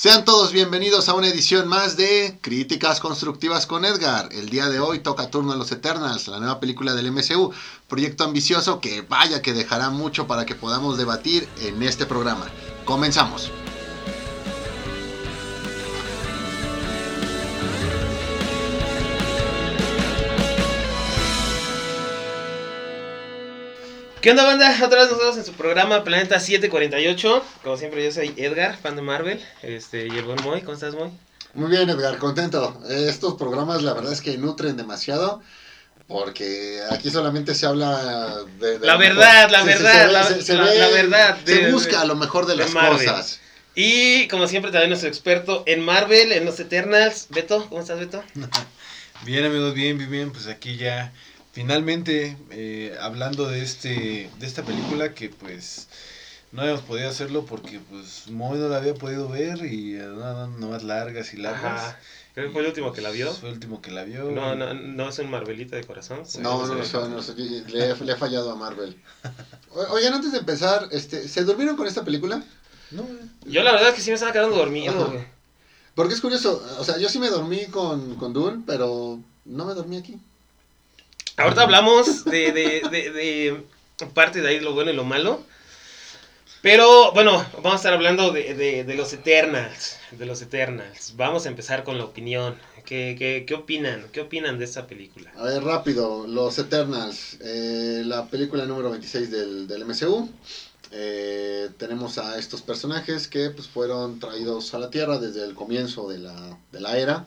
Sean todos bienvenidos a una edición más de Críticas Constructivas con Edgar. El día de hoy toca turno a los Eternals, la nueva película del MCU, proyecto ambicioso que vaya que dejará mucho para que podamos debatir en este programa. Comenzamos. ¿Qué onda, banda? Otra vez nosotros en su programa Planeta 748. Como siempre, yo soy Edgar, fan de Marvel. Este, y el buen Moy, ¿cómo estás, Moy? Muy bien, Edgar, contento. Estos programas, la verdad es que nutren demasiado. Porque aquí solamente se habla de. de La verdad, la verdad, se la- verdad Se busca de- lo mejor de de las Marvel. cosas. Y como siempre, también nuestro experto en Marvel, en los Eternals. Beto, ¿cómo estás, Beto? Bien amigos, bien, bien, bien, pues aquí ya finalmente eh, hablando de este de esta película que pues no habíamos podido hacerlo porque pues Moy no la había podido ver y eh, nada más largas y largas. Ajá. Creo que fue el último que la vio. Fue el último que la vio. No, no, no es un Marvelita de corazón. No, no, no, no, no, le, he- le he fallado a Marvel. O- Oigan, antes de empezar, este, ¿se durmieron con esta película? No, Yo la verdad es que sí me estaba quedando dormido. Porque es curioso, o sea, yo sí me dormí con, con Dune, pero no me dormí aquí. Ahorita hablamos de, de, de, de parte de ahí lo bueno y lo malo. Pero bueno, vamos a estar hablando de, los Eternals. De los Eternals. Vamos a empezar con la opinión. ¿Qué, qué, qué opinan? ¿Qué opinan de esta película? A ver, rápido, Los Eternals, eh, la película número 26 del, del MCU. Eh, tenemos a estos personajes que pues, fueron traídos a la Tierra desde el comienzo de la, de la era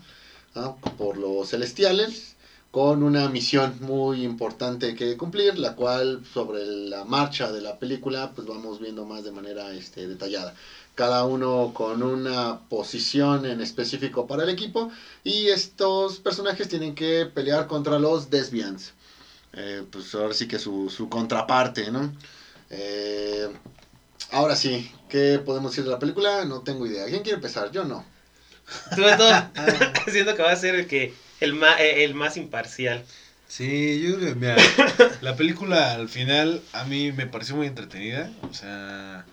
¿ah? por los celestiales con una misión muy importante que cumplir, la cual sobre la marcha de la película pues vamos viendo más de manera este, detallada. Cada uno con una posición en específico para el equipo y estos personajes tienen que pelear contra los Desviants. Eh, pues ahora sí que su, su contraparte, ¿no? Eh, ahora sí, ¿qué podemos decir de la película? No tengo idea. ¿Quién quiere empezar? Yo no. Tú, siento que va a ser el que el más, el más imparcial. Sí, yo creo que, mira, la película al final a mí me pareció muy entretenida, o sea,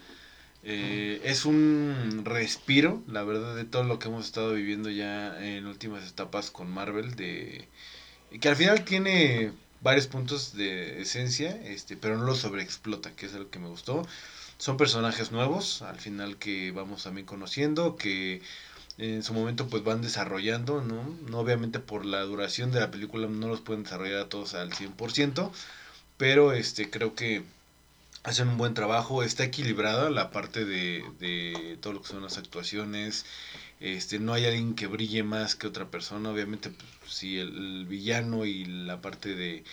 eh, es un respiro, la verdad, de todo lo que hemos estado viviendo ya en últimas etapas con Marvel, de que al final tiene varios puntos de esencia, este, pero no lo sobreexplota, que es algo que me gustó. Son personajes nuevos, al final que vamos también conociendo, que en su momento pues van desarrollando, ¿no? No obviamente por la duración de la película no los pueden desarrollar a todos al 100%, pero este creo que hacen un buen trabajo, está equilibrada la parte de, de todo lo que son las actuaciones, este no hay alguien que brille más que otra persona, obviamente pues, si el, villano y la parte de,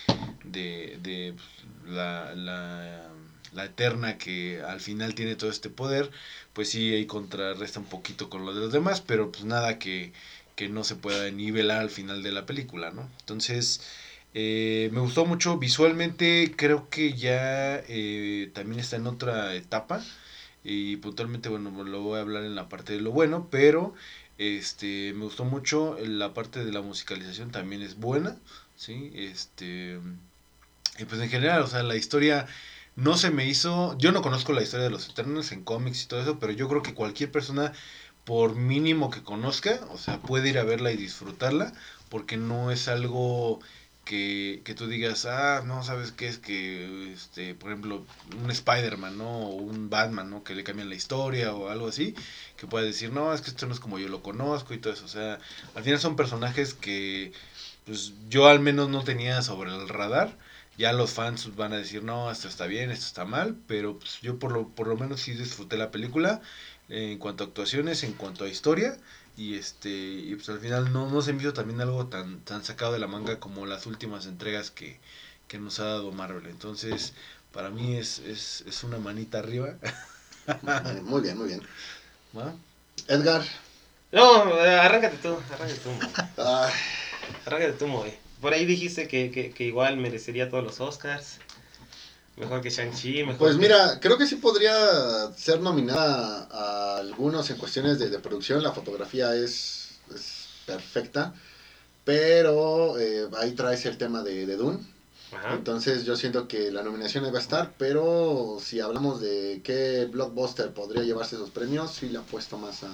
de, de pues, la, la, la eterna que al final tiene todo este poder, pues sí ahí contrarresta un poquito con lo de los demás, pero pues nada que, que no se pueda nivelar al final de la película, ¿no? Entonces, eh, me gustó mucho visualmente, creo que ya eh, también está en otra etapa y puntualmente, bueno, lo voy a hablar en la parte de lo bueno, pero este me gustó mucho la parte de la musicalización también es buena, ¿sí? Este y pues en general, o sea, la historia no se me hizo, yo no conozco la historia de los Eternals en cómics y todo eso, pero yo creo que cualquier persona por mínimo que conozca, o sea, puede ir a verla y disfrutarla, porque no es algo que, que tú digas, ah, no, ¿sabes qué es que, este, por ejemplo, un Spider-Man, ¿no? O un Batman, ¿no? Que le cambian la historia o algo así, que pueda decir, no, es que esto no es como yo lo conozco y todo eso, o sea, al final son personajes que, pues, yo al menos no tenía sobre el radar, ya los fans van a decir, no, esto está bien, esto está mal, pero pues, yo por lo, por lo menos sí disfruté la película eh, en cuanto a actuaciones, en cuanto a historia, y este y pues al final no, no se me hizo también algo tan, tan sacado de la manga como las últimas entregas que, que nos ha dado Marvel. Entonces, para mí es, es, es una manita arriba. Muy bien, muy bien. ¿va? Edgar. No, eh, arráncate tú, arráncate tú, Arráncate tú, Moy. Por ahí dijiste que, que, que igual merecería todos los Oscars. Mejor que Shang-Chi, mejor Pues que- mira, creo que sí podría ser nominada a algunos en cuestiones de, de producción. La fotografía es, es perfecta. Pero eh, ahí traes el tema de, de Dune. Ajá. Entonces yo siento que la nominación ahí va a estar, pero si hablamos de qué blockbuster podría llevarse esos premios, sí le apuesto más a,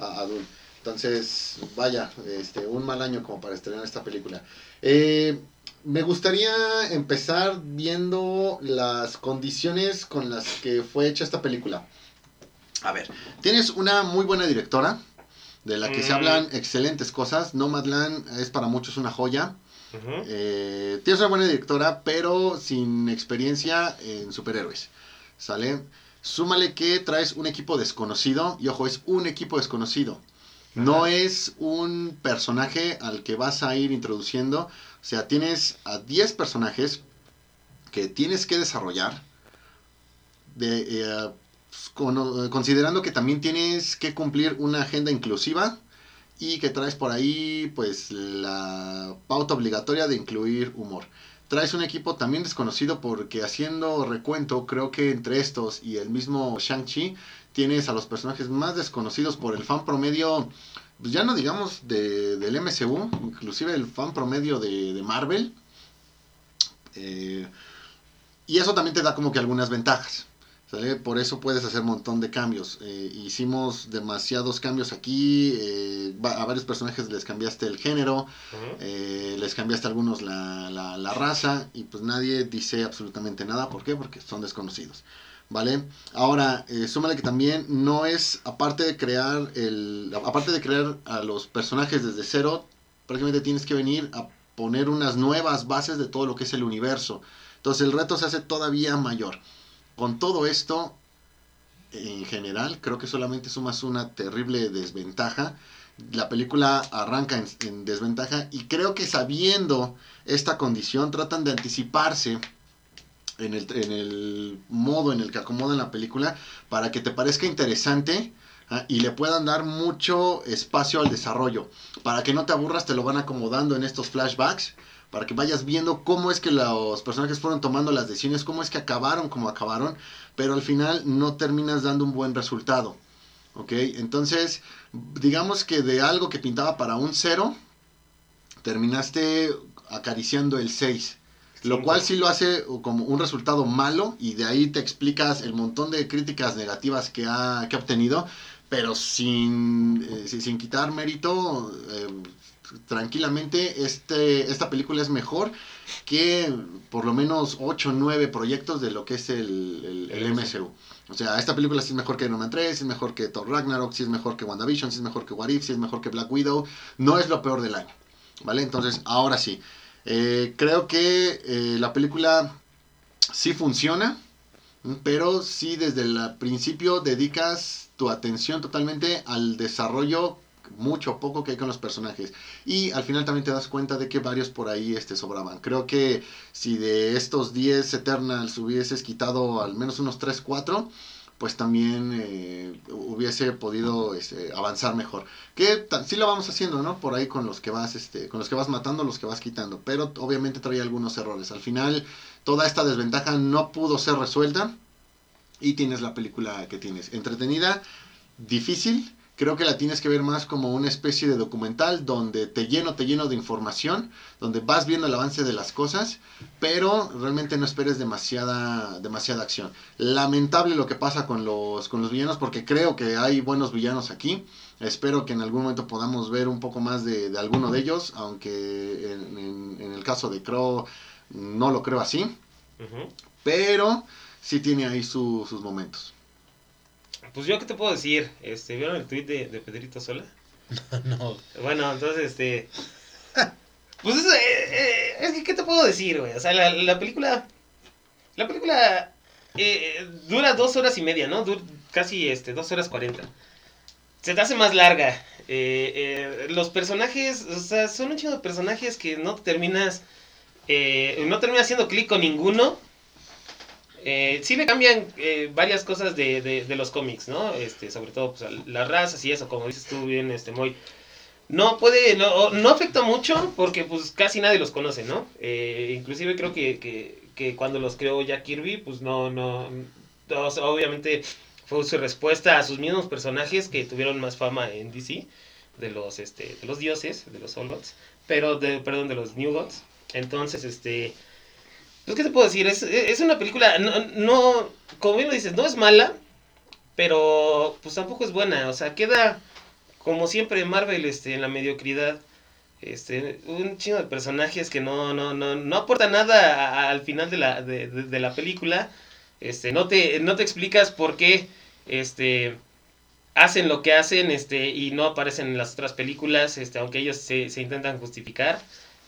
a, a Dune. Entonces, vaya, este, un mal año como para estrenar esta película. Eh, me gustaría empezar viendo las condiciones con las que fue hecha esta película. A ver, tienes una muy buena directora, de la que se Mm. hablan excelentes cosas. Nomadland es para muchos una joya. Eh, tienes una buena directora, pero sin experiencia en superhéroes. ¿Sale? Súmale que traes un equipo desconocido. Y ojo, es un equipo desconocido. No es un personaje al que vas a ir introduciendo. O sea, tienes a 10 personajes que tienes que desarrollar. De, eh, con- considerando que también tienes que cumplir una agenda inclusiva y que traes por ahí pues la pauta obligatoria de incluir humor. Traes un equipo también desconocido porque haciendo recuento creo que entre estos y el mismo Shang-Chi tienes a los personajes más desconocidos por el fan promedio, pues ya no digamos de, del MCU, inclusive el fan promedio de, de Marvel. Eh, y eso también te da como que algunas ventajas. ¿sale? Por eso puedes hacer un montón de cambios. Eh, hicimos demasiados cambios aquí. eh, a varios personajes les cambiaste el género. Eh, les cambiaste a algunos la, la- la raza. Y pues nadie dice absolutamente nada. ¿Por qué? Porque son desconocidos. ¿Vale? Ahora, eh, súmale que también no es, aparte de crear el. Aparte de crear a los personajes desde cero, prácticamente tienes que venir a poner unas nuevas bases de todo lo que es el universo. Entonces el reto se hace todavía mayor. Con todo esto, en general, creo que solamente sumas una terrible desventaja. La película arranca en, en desventaja y creo que sabiendo esta condición tratan de anticiparse en el, en el modo en el que acomodan la película para que te parezca interesante ah, y le puedan dar mucho espacio al desarrollo. Para que no te aburras, te lo van acomodando en estos flashbacks para que vayas viendo cómo es que los personajes fueron tomando las decisiones, cómo es que acabaron como acabaron, pero al final no terminas dando un buen resultado. ¿Ok? Entonces, digamos que de algo que pintaba para un 0, terminaste acariciando el 6. Lo cual sí lo hace como un resultado malo y de ahí te explicas el montón de críticas negativas que ha, que ha obtenido, pero sin, eh, sin, sin quitar mérito, eh, tranquilamente este, esta película es mejor que por lo menos 8 o 9 proyectos de lo que es el, el, el MCU. O sea, esta película sí es mejor que Iron Man 3, sí es mejor que Thor Ragnarok, sí es mejor que WandaVision, sí es mejor que What If, sí es mejor que Black Widow. No es lo peor del año. ¿Vale? Entonces, ahora sí. Eh, creo que eh, la película sí funciona, pero sí desde el principio dedicas tu atención totalmente al desarrollo mucho poco que hay con los personajes. Y al final también te das cuenta de que varios por ahí este, sobraban. Creo que si de estos 10 Eternals hubieses quitado al menos unos 3, 4, pues también eh, hubiese podido este, avanzar mejor. Que sí lo vamos haciendo, ¿no? Por ahí con los que vas, este, con los que vas matando, los que vas quitando. Pero obviamente trae algunos errores. Al final, toda esta desventaja no pudo ser resuelta. Y tienes la película que tienes. Entretenida, difícil. Creo que la tienes que ver más como una especie de documental donde te lleno, te lleno de información, donde vas viendo el avance de las cosas, pero realmente no esperes demasiada, demasiada acción. Lamentable lo que pasa con los, con los villanos, porque creo que hay buenos villanos aquí. Espero que en algún momento podamos ver un poco más de, de alguno de ellos, aunque en, en- en el caso de Crow no lo creo así, pero sí tiene ahí su- sus momentos. Pues yo qué te puedo decir, este, ¿vieron el tweet de, de Pedrito Sola? No. Bueno, entonces, este... Pues es, eh, eh, es que, ¿qué te puedo decir, güey? O sea, la, la película... La película eh, dura dos horas y media, ¿no? Dur- casi, este, dos horas cuarenta. Se te hace más larga. Eh, eh, los personajes, o sea, son un chingo de personajes que no terminas... eh, no terminas haciendo clic con ninguno. Eh, sí le cambian eh, varias cosas de, de, de los cómics, ¿no? Este, sobre todo pues, las razas y eso, como dices tú bien, este, muy... No puede, no, no afecta mucho porque pues casi nadie los conoce, ¿no? Eh, inclusive creo que, que, que cuando los creó Jack Kirby, pues no, no, no, o sea, obviamente fue su respuesta a sus mismos personajes que tuvieron más fama en DC, de los, este, de los dioses, de los All Gods, pero de, perdón, de los New Gods. Entonces, este, Pues, ¿qué te puedo decir? Es, es una película, no, no, como bien lo dices, no es mala, pero pues tampoco es buena. O sea, queda como siempre Marvel este, en la mediocridad. Este, un chino de personajes que no, no, no, no aporta nada al final de la, de, de, la película. Este, no te, no te explicas por qué este, hacen lo que hacen este, y no aparecen en las otras películas, este, aunque ellos se, se intentan justificar.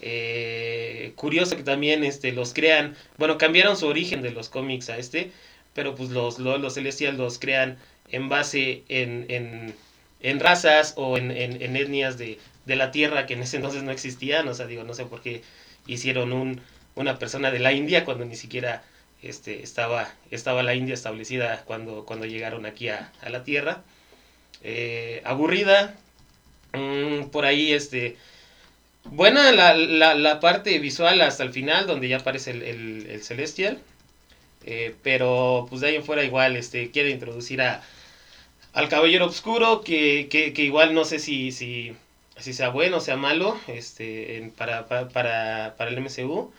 Eh, curioso que también este, los crean, bueno, cambiaron su origen de los cómics a este, pero pues los, los, los los crean en base en, en, en razas o en, en, etnias de, de, la Tierra que en ese entonces no existían, o sea, digo, no sé por qué hicieron un, una persona de la India cuando ni siquiera este, estaba, estaba la India establecida cuando, cuando llegaron aquí a, a la Tierra. Eh, aburrida, mmm, por ahí este Buena la, la, la, parte visual hasta el final, donde ya aparece el, el, el Celestial. Eh, pero pues de ahí en fuera igual este, quiere introducir a, al Caballero Oscuro, que, que, que igual no sé si, si, si, sea bueno o sea malo este, para, para, para, para el MCU.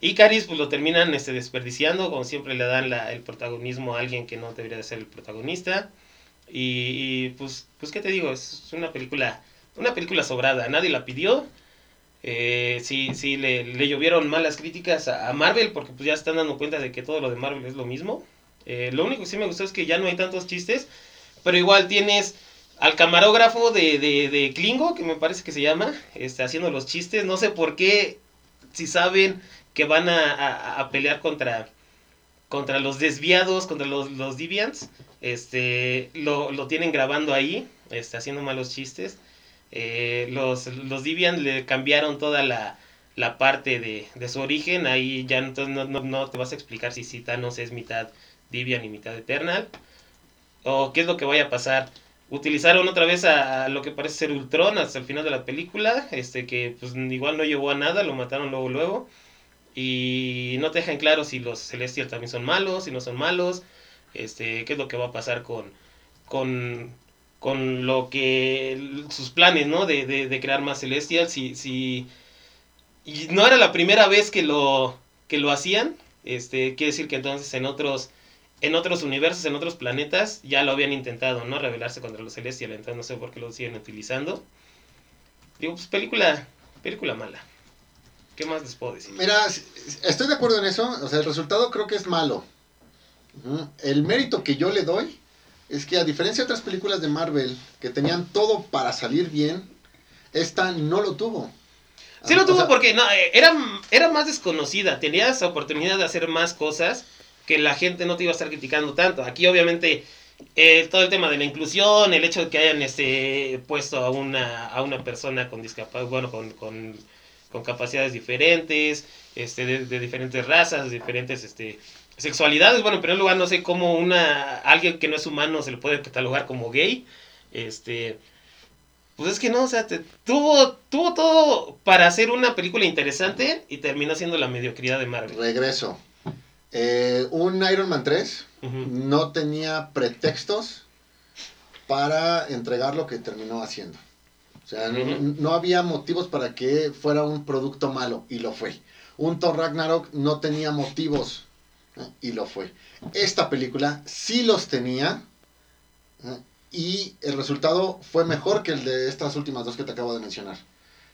Y Caris pues lo terminan este, desperdiciando, como siempre le dan la, el protagonismo a alguien que no debería de ser el protagonista. Y, y pues, pues, ¿qué te digo? Es una película, una película sobrada, nadie la pidió. Eh, sí, sí, le, le, llovieron malas críticas a, Marvel porque pues ya están dando cuenta de que todo lo de Marvel es lo mismo. Eh, lo único que sí me gustó es que ya no hay tantos chistes, pero igual tienes al camarógrafo de, de, de Klingo, que me parece que se llama, este, haciendo los chistes. No sé por qué, si saben que van a, a, a pelear contra, contra los desviados, contra los, los Deviants, este, lo, lo tienen grabando ahí, este, haciendo malos chistes. Eh, los, los Divian le cambiaron toda la, la parte de, de, su origen. Ahí ya no, no, no, te vas a explicar si, si Thanos es mitad Divian y mitad Eternal. O qué es lo que vaya a pasar. Utilizaron otra vez a, a, lo que parece ser Ultron hasta el final de la película. Este que pues igual no llevó a nada, lo mataron luego luego. Y no te dejan claro si los Celestials también son malos, si no son malos. Este, qué es lo que va a pasar con, con con lo que sus planes, ¿no? De, de, de crear más Celestials. Si, si, y no era la primera vez que lo, que lo hacían. Este, quiere decir que entonces en otros, en otros universos, en otros planetas, ya lo habían intentado, ¿no? Rebelarse contra los Celestials. Entonces no sé por qué lo siguen utilizando. Digo, pues película, película mala. ¿Qué más les puedo decir? Mira, estoy de acuerdo en eso. O sea, el resultado creo que es malo. El mérito que yo le doy es que a diferencia de otras películas de Marvel que tenían todo para salir bien, esta no lo tuvo. Sí lo tuvo o sea, porque no, era, era más desconocida, tenías oportunidad de hacer más cosas que la gente no te iba a estar criticando tanto. Aquí obviamente eh, todo el tema de la inclusión, el hecho de que hayan este, puesto a una, a una persona con discapacidad, bueno, con, con, con, capacidades diferentes, este, de, de diferentes razas, diferentes este, sexualidades, bueno, en primer lugar no sé cómo una alguien que no es humano se le puede catalogar como gay. Este pues es que no, o sea, te, tuvo tuvo todo para hacer una película interesante y terminó siendo la mediocridad de Marvel. Regreso. Eh, un Iron Man 3 uh -huh. no tenía pretextos para entregar lo que terminó haciendo. O sea, uh -huh. no, no había motivos para que fuera un producto malo y lo fue. Un Thor Ragnarok no tenía motivos y lo fue. Esta película sí los tenía y el resultado fue mejor que el de estas últimas dos que te acabo de mencionar.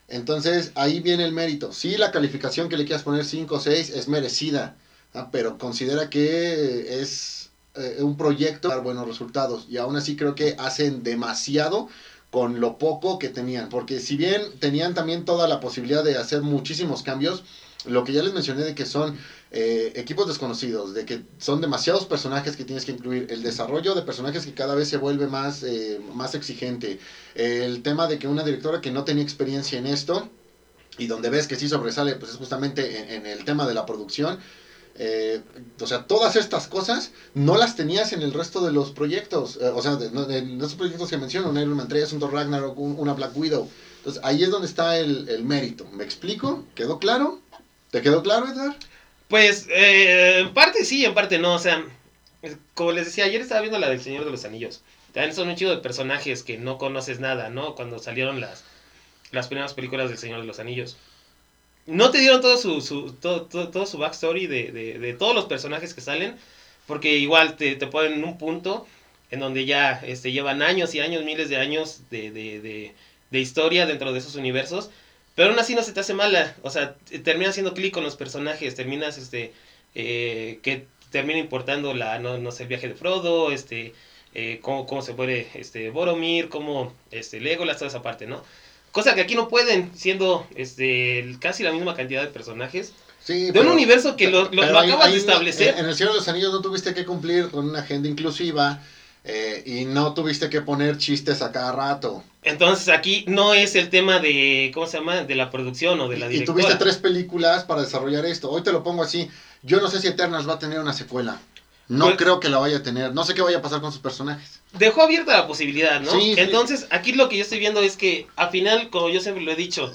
Entonces ahí viene el mérito. Sí, la calificación que le quieras poner 5 o 6 es merecida, pero considera que es eh, un proyecto para dar buenos resultados y aún así creo que hacen demasiado con lo poco que tenían, porque si bien tenían también toda la posibilidad de hacer muchísimos cambios, lo que ya les mencioné de que son eh, equipos desconocidos, de que son demasiados personajes que tienes que incluir, el desarrollo de personajes que cada vez se vuelve más, eh, más exigente, el tema de que una directora que no tenía experiencia en esto y donde ves que sí sobresale, pues es justamente en, en el tema de la producción. Eh, o sea, todas estas cosas no las tenías en el resto de los proyectos. Eh, o sea, de, esos proyectos que menciono, un Iron Man 3, un Thor Ragnarok, un, una Black Widow. Entonces ahí es donde está el, mérito. ¿Me explico? ¿Quedó claro? ¿Te quedó claro, Edgar? Pues, eh, en parte sí, en parte no. O sea, como les decía, ayer estaba viendo la del Señor de los Anillos. También son un chido de personajes que no conoces nada, ¿no? Cuando salieron las, las primeras películas del Señor de los Anillos. no te dieron todo su, su, todo, todo, todo su backstory de, de, de, todos los personajes que salen, porque igual te, te ponen en un punto en donde ya este, llevan años y años, miles de años de, de, de, de historia dentro de esos universos, pero aún así no se te hace mala, o sea, terminas haciendo clic con los personajes, terminas, este, eh, que termina importando la, no, no sé, el viaje de Frodo, este, eh, cómo, cómo se puede, este, Boromir, cómo, este, Legolas, toda esa parte, ¿no? Cosa que aquí no pueden, siendo este, casi la misma cantidad de personajes. Sí, de pero- un universo que lo, lo- acabas ahí de establecer. En, en el Señor de los Anillos no tuviste que cumplir con una agenda inclusiva eh, y no tuviste que poner chistes a cada rato. Entonces aquí no es el tema de, ¿cómo se llama? De la producción o de la Y directora. tuviste tres películas para desarrollar esto. Hoy te lo pongo así. Yo no sé si Eternals va a tener una secuela. No Pues- creo que la vaya a tener. No sé qué vaya a pasar con sus personajes. Dejó abierta la posibilidad, ¿no? Sí, sí. Entonces aquí lo que yo estoy viendo es que al final, como yo siempre lo he dicho,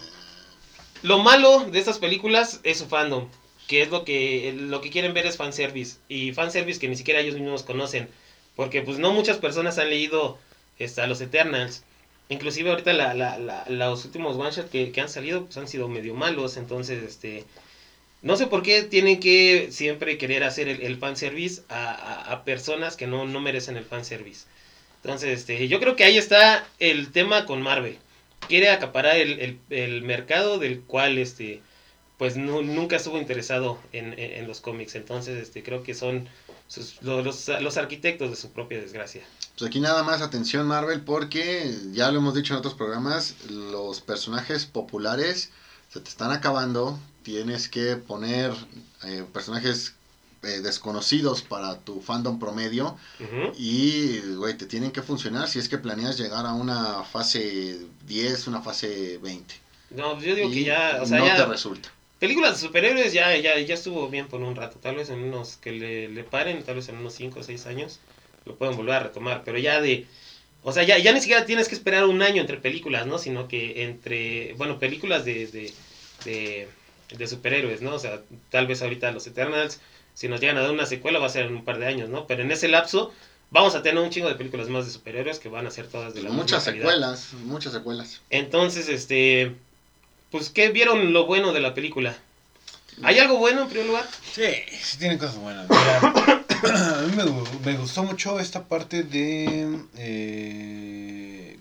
lo malo de estas películas es su fandom. Que es lo que, lo que quieren ver es fanservice. Y fanservice que ni siquiera ellos mismos conocen. Porque pues no muchas personas han leído este, los Eternals. Inclusive ahorita los últimos one shot que, han salido pues han sido medio malos. Entonces, este... No sé por qué tienen que siempre querer hacer el, el fanservice a, personas que no, no merecen el fanservice. Entonces, este, yo creo que ahí está el tema con Marvel. Quiere acaparar el, el mercado del cual este pues nu- nunca estuvo interesado en, en- en los cómics. Entonces, este, creo que son sus- lo- los, los arquitectos de su propia desgracia. Pues aquí nada más atención Marvel porque ya lo hemos dicho en otros programas, los personajes populares se te están acabando, tienes que poner eh, personajes eh, desconocidos para tu fandom promedio y güey, te tienen que funcionar si es que planeas llegar a una fase 10, una fase 20. No, yo digo Y que ya, o sea, no ya te resulta. Películas de superhéroes ya, ya, ya estuvo bien por un rato. Tal vez en unos que le, le paren, tal vez en unos 5 o 6 años lo pueden volver a retomar. Pero ya de. O sea, ya, ya ni siquiera tienes que esperar un año entre películas, ¿no? Sino que entre. Bueno, películas de, de, de, de superhéroes, ¿no? O sea, tal vez ahorita los Eternals, si nos llegan a dar una secuela, va a ser en un par de años, ¿no? Pero en ese lapso. Vamos a tener un chingo de películas más de superhéroes que van a ser todas de la Muchas misma calidad. secuelas, muchas secuelas. Entonces, este. Pues, ¿qué vieron lo bueno de la película? ¿Hay algo bueno en primer lugar? Sí, sí tiene cosas buenas. Mira, a mí me, me gustó mucho esta parte de... eh,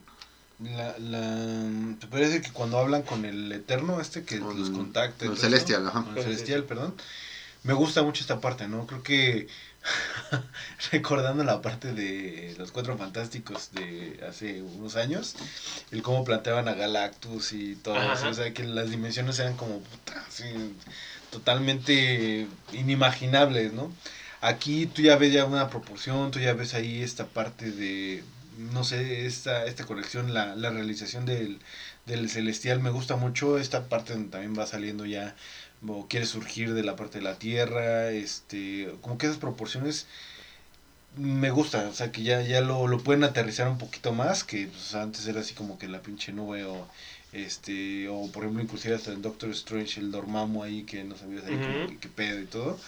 la, la, te decir que cuando hablan con el Eterno, este que Con- los contacta. con todo Celestial, ajá. con el Celestial, perdón. Me gusta mucho esta parte, ¿no? Creo que recordando la parte de los Cuatro Fantásticos de hace unos años, el cómo planteaban a Galactus y todo Ajá. eso, o sea, que las dimensiones eran como puta, así, totalmente inimaginables, ¿no? Aquí tú ya ves ya una proporción, tú ya ves ahí esta parte de, no sé, esta, esta conexión, la, la realización del, del celestial, me gusta mucho esta parte donde también va saliendo ya, o quiere surgir de la parte de la tierra, este, como que esas proporciones me gusta, o sea, que ya, ya lo, lo pueden aterrizar un poquito más, que pues, antes era así como que la pinche nube o este o por ejemplo inclusive hasta en Doctor Strange el Dormammu ahí que no sabías ahí qué, qué pedo y todo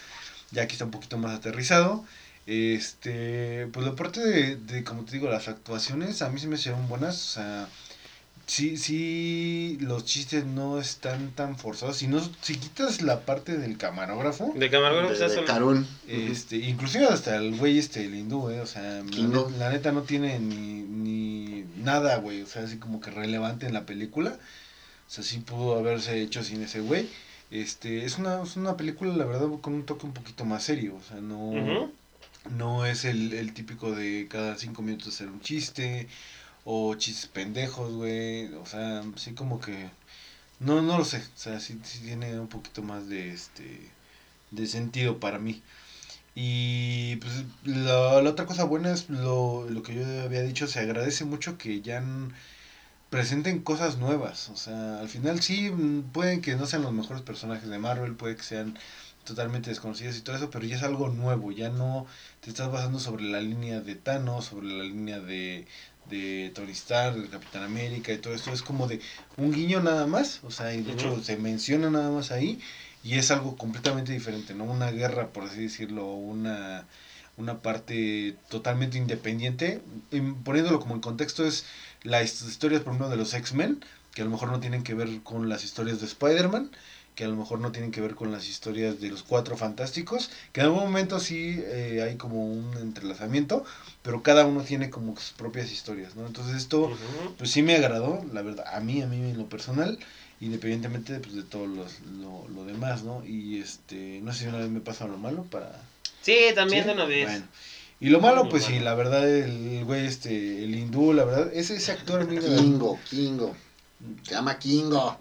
ya aquí está un poquito más aterrizado este pues la parte de, de como te digo las actuaciones a mí se me hicieron buenas o sea sí sí los chistes no están tan forzados si no si quitas la parte del camarógrafo De camarógrafo, de, Karun. este, inclusive hasta el güey este, el hindú, eh, o sea, la, neta no tiene ni, ni nada, güey, o sea, así como que relevante en la película. O sea, sí pudo haberse hecho sin ese güey. Este, es una, es una película, la verdad, con un toque un poquito más serio, o sea, no, no es el, el típico de cada cinco minutos hacer un chiste, o chistes pendejos, güey, o sea, sí como que, no, no lo sé, o sea, sí, sí tiene un poquito más de, este, de sentido para mí. Y pues la, la otra cosa buena es lo, lo que yo había dicho, se agradece mucho que ya presenten cosas nuevas. O sea, al final sí, mm, pueden que no sean los mejores personajes de Marvel, puede que sean totalmente desconocidos y todo eso, pero ya es algo nuevo, ya no te estás basando sobre la línea de Thanos, sobre la línea de, de Tony Stark, de Capitán América y todo esto, es como de un guiño nada más, o sea, y de hecho se menciona nada más ahí y es algo completamente diferente, ¿no? Una guerra, por así decirlo, una, una parte totalmente independiente, poniéndolo como en contexto es las historias, por ejemplo, de los X-Men, que a lo mejor no tienen que ver con las historias de Spider-Man, que a lo mejor no tienen que ver con las historias de los cuatro fantásticos, que en algún momento sí eh, hay como un entrelazamiento, pero cada uno tiene como sus propias historias, ¿no? Entonces esto, pues sí me agradó, la verdad, a mí, a mí en lo personal, independientemente pues, de todo los- lo, lo demás, ¿no? Y este, no sé si una vez me pasa lo malo para... Sí, también ¿Sí? de una vez. Bueno. Y lo malo, Lo pues sí, la verdad, el güey, este, el hindú, la verdad, ese, ese actor Kingo, Kingo. Se llama Kingo.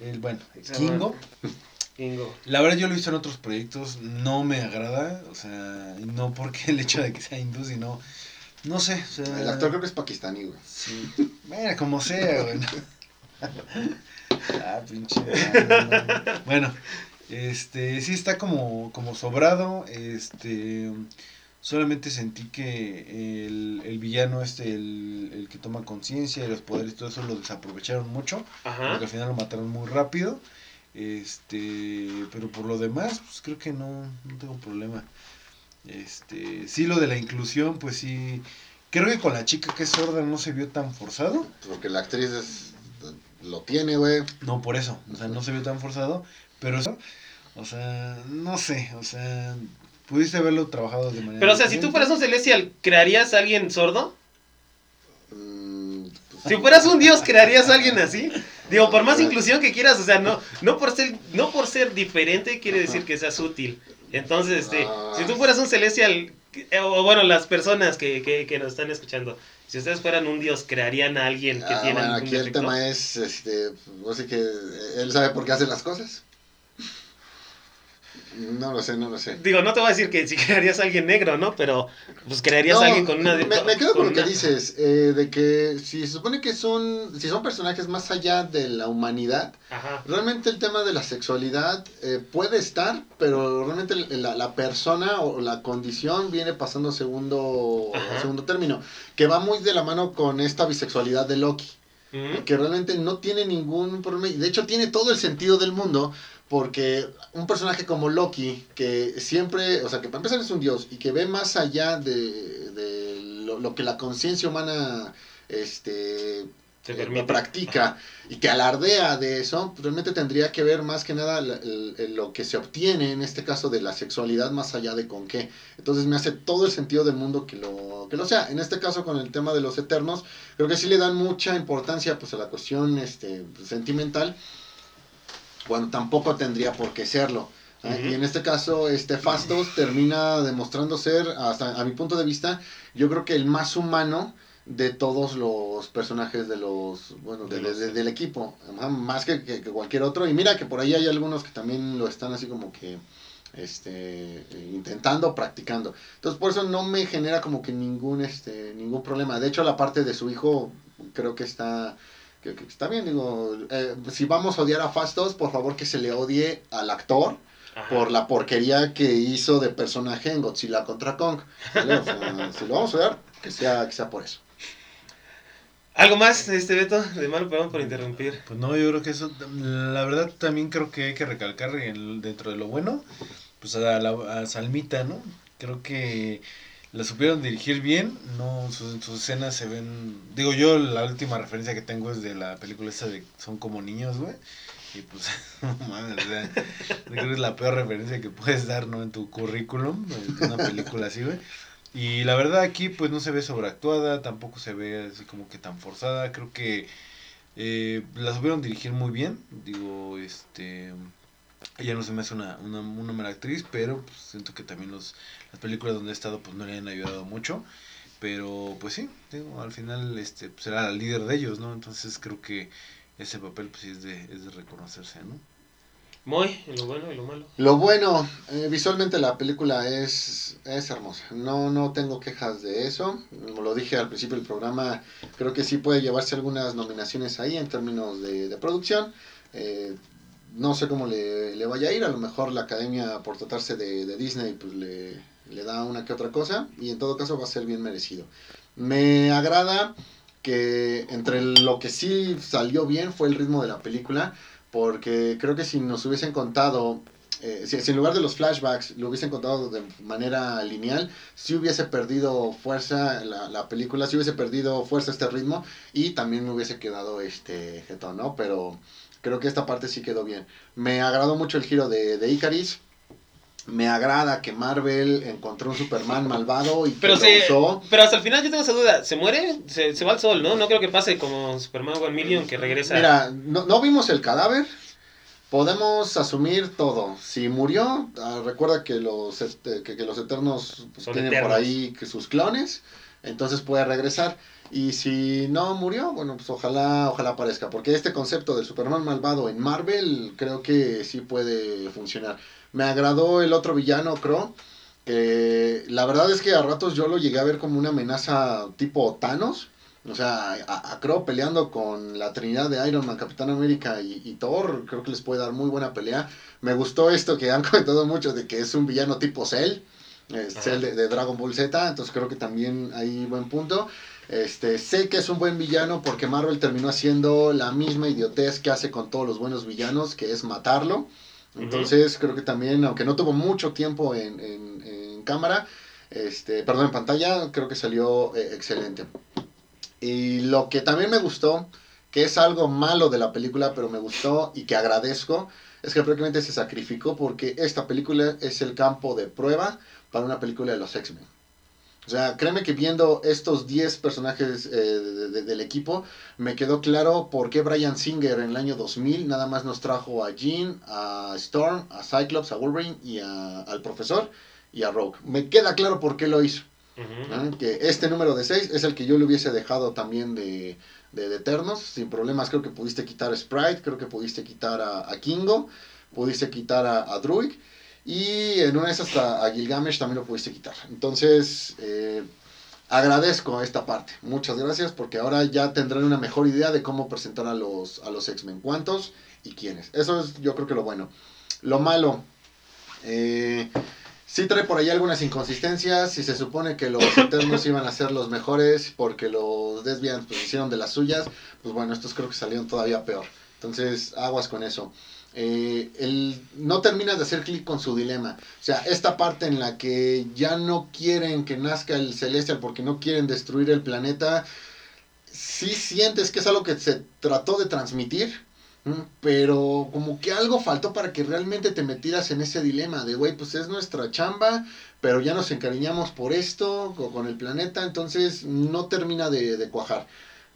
El, bueno, Se Kingo, Kingo. la verdad yo lo he visto en otros proyectos, no me agrada, o sea, no porque el hecho de que sea hindú, sino, no sé, o sea, El actor creo que es pakistaní, güey. sí, bueno, como sea, güey. ah, pinche. Bueno, este, sí está como, como sobrado, este, solamente sentí que el, el villano este, el, el que toma conciencia y los poderes, todo eso lo desaprovecharon mucho, Ajá. porque al final lo mataron muy rápido, este, pero por lo demás, pues creo que no, no tengo problema. Este, sí lo de la inclusión, pues sí, creo que con la chica que es sorda no se vio tan forzado. Porque la actriz es- lo tiene, güey. No, por eso, o sea, no se vio tan forzado, pero eso, o sea, no sé, o sea, pudiste haberlo trabajado de manera Pero, o sea, si tú fueras un celestial, ¿crearías a alguien sordo? Mm, pues, Si fueras un dios, ¿crearías a alguien así? Digo, por más inclusión que quieras, o sea, no, no por ser, no por ser diferente quiere decir que seas útil. Entonces, este, Ah. si tú fueras un celestial, eh, o bueno, las personas que, que, que nos están escuchando, si ustedes fueran un dios, ¿crearían a alguien que ah, tiene bueno, aquí el tema es, este, pues, así que él sabe por qué hace las cosas. No lo sé, no lo sé. Digo, no te voy a decir que si crearías a alguien negro, ¿no? Pero, pues crearías No, a alguien con una... Me, me quedo con lo que dices, eh, de que si se supone que son, si son personajes más allá de la humanidad, Ajá. realmente el tema de la sexualidad eh, puede estar, pero realmente la, la persona o la condición viene pasando a segundo, Ajá. segundo término, que va muy de la mano con esta bisexualidad de Loki. Ujú. que realmente no tiene ningún problema. y De hecho, tiene todo el sentido del mundo. Porque un personaje como Loki, que siempre, o sea, que para empezar es un dios y que ve más allá de, de lo, lo que la conciencia humana este, Te eh, practica y que alardea de eso, pues, realmente tendría que ver más que nada la- lo que se obtiene en este caso de la sexualidad más allá de con qué. Entonces me hace todo el sentido del mundo que lo, que lo sea. En este caso con el tema de los eternos, creo que sí le dan mucha importancia pues a la cuestión este, sentimental, cuando tampoco tendría por qué serlo. ¿eh? Y en este caso, este Fastos termina demostrando ser, hasta a mi punto de vista, yo creo que el más humano de todos los personajes de los, bueno, de- los- de- del equipo, Ajá, más que, que- que cualquier otro. Y mira que por ahí hay algunos que también lo están así como que este intentando, practicando. Entonces por eso no me genera como que ningún este ningún problema. De hecho la parte de su hijo creo que está que, que está bien, digo, eh, si vamos a odiar a Fastos, por favor que se le odie al actor Ajá. por la porquería que hizo de personaje en Godzilla contra Kong. ¿vale? O sea, si lo vamos a odiar, que sea, que sea por eso. ¿Algo más, este Beto? De malo, perdón por interrumpir. Pues no, yo creo que eso, la verdad también creo que hay que recalcar en- dentro de lo bueno, pues a, la, a Salmita, ¿no? Creo que la supieron dirigir bien, no sus, escenas se ven, digo yo la última referencia que tengo es de la película esta de Son como niños, güey. Y pues, no o sea, creo que es la peor referencia que puedes dar, ¿no? En tu currículum, una película así, güey. Y la verdad aquí pues no se ve sobreactuada, tampoco se ve así como que tan forzada, creo que eh, la supieron dirigir muy bien, digo, este, ella no se me hace una, una, una mala actriz, pero pues, siento que también los, las películas donde ha estado pues no le han ayudado mucho, pero pues sí, digo, al final este, pues, era la líder de ellos, ¿no? Entonces creo que ese papel pues sí es de, es de reconocerse, ¿no? Muy, en lo bueno y lo malo. Lo bueno, eh, visualmente la película es, es hermosa. No, no tengo quejas de eso. Como lo dije al principio del programa, creo que sí puede llevarse algunas nominaciones ahí en términos de, de producción. Eh, no sé cómo le, le vaya a ir. A lo mejor la academia, por tratarse de, de Disney, pues le, le da una que otra cosa. Y en todo caso va a ser bien merecido. Me agrada que entre lo que sí salió bien fue el ritmo de la película. Porque creo que si nos hubiesen contado eh, si, si en lugar de los flashbacks lo hubiesen contado de manera lineal, sí hubiese perdido fuerza la, la película, sí hubiese perdido fuerza este ritmo y también me hubiese quedado este jetón, ¿no? Pero Creo que esta parte sí quedó bien. Me agradó mucho el giro de, de Icaris. Me agrada que Marvel encontró un Superman malvado y que Pero, lo se, usó. pero hasta el final yo tengo esa duda. ¿Se muere? Se, se va al sol, ¿no? No creo que pase como Superman One Million que regresa. Mira, no, no vimos el cadáver. Podemos asumir todo. Si murió, ah, recuerda que los, este, que, que los Eternos pues, tienen eternos. por ahí que sus clones. Entonces puede regresar. Y si no murió, bueno, pues ojalá, ojalá aparezca. Porque este concepto del Superman malvado en Marvel creo que sí puede funcionar. Me agradó el otro villano, Crow. Que la verdad es que a ratos yo lo llegué a ver como una amenaza tipo Thanos. O sea, a, a Crow peleando con la trinidad de Iron Man, Capitán América y, y Thor, creo que les puede dar muy buena pelea. Me gustó esto que han comentado mucho de que es un villano tipo Cell, eh. Cell de, de Dragon Ball Z, entonces creo que también hay buen punto. Este, sé que es un buen villano porque Marvel terminó haciendo la misma idiotez que hace con todos los buenos villanos, que es matarlo. Entonces creo que también, aunque no tuvo mucho tiempo en, en- en cámara, este, perdón, en pantalla, creo que salió eh, excelente. Y lo que también me gustó, que es algo malo de la película, pero me gustó y que agradezco, es que prácticamente se sacrificó porque esta película es el campo de prueba para una película de los X-Men. O sea, créeme que viendo estos 10 personajes eh, de- de- del equipo, me quedó claro por qué Brian Singer en el año 2000 nada más nos trajo a Jean, a Storm, a Cyclops, a Wolverine y a- al profesor y a Rogue. Me queda claro por qué lo hizo. Que este número de 6 es el que yo le hubiese dejado también de, de, de Eternos, sin problemas. Creo que pudiste quitar a Sprite, creo que pudiste quitar a, a Kingo, pudiste quitar a, a Druid, y en una de esas hasta a Gilgamesh también lo pudiste quitar. Entonces, eh, agradezco esta parte. Muchas gracias, porque ahora ya tendrán una mejor idea de cómo presentar a los, a los X-Men. ¿Cuántos y quiénes? Eso es, yo creo que lo bueno. Lo malo. Eh, Sí trae por ahí algunas inconsistencias. Si se supone que los Eternos iban a ser los mejores porque los Desviants pues, hicieron de las suyas, pues bueno, estos creo que salieron todavía peor. Entonces, aguas con eso. Eh, no terminas de hacer clic con su dilema. O sea, esta parte en la que ya no quieren que nazca el Celestial porque no quieren destruir el planeta, sí sientes que es algo que se trató de transmitir, pero como que algo faltó para que realmente te metieras en ese dilema de, güey, pues es nuestra chamba, pero ya nos encariñamos por esto, o con el planeta, entonces no termina de cuajar.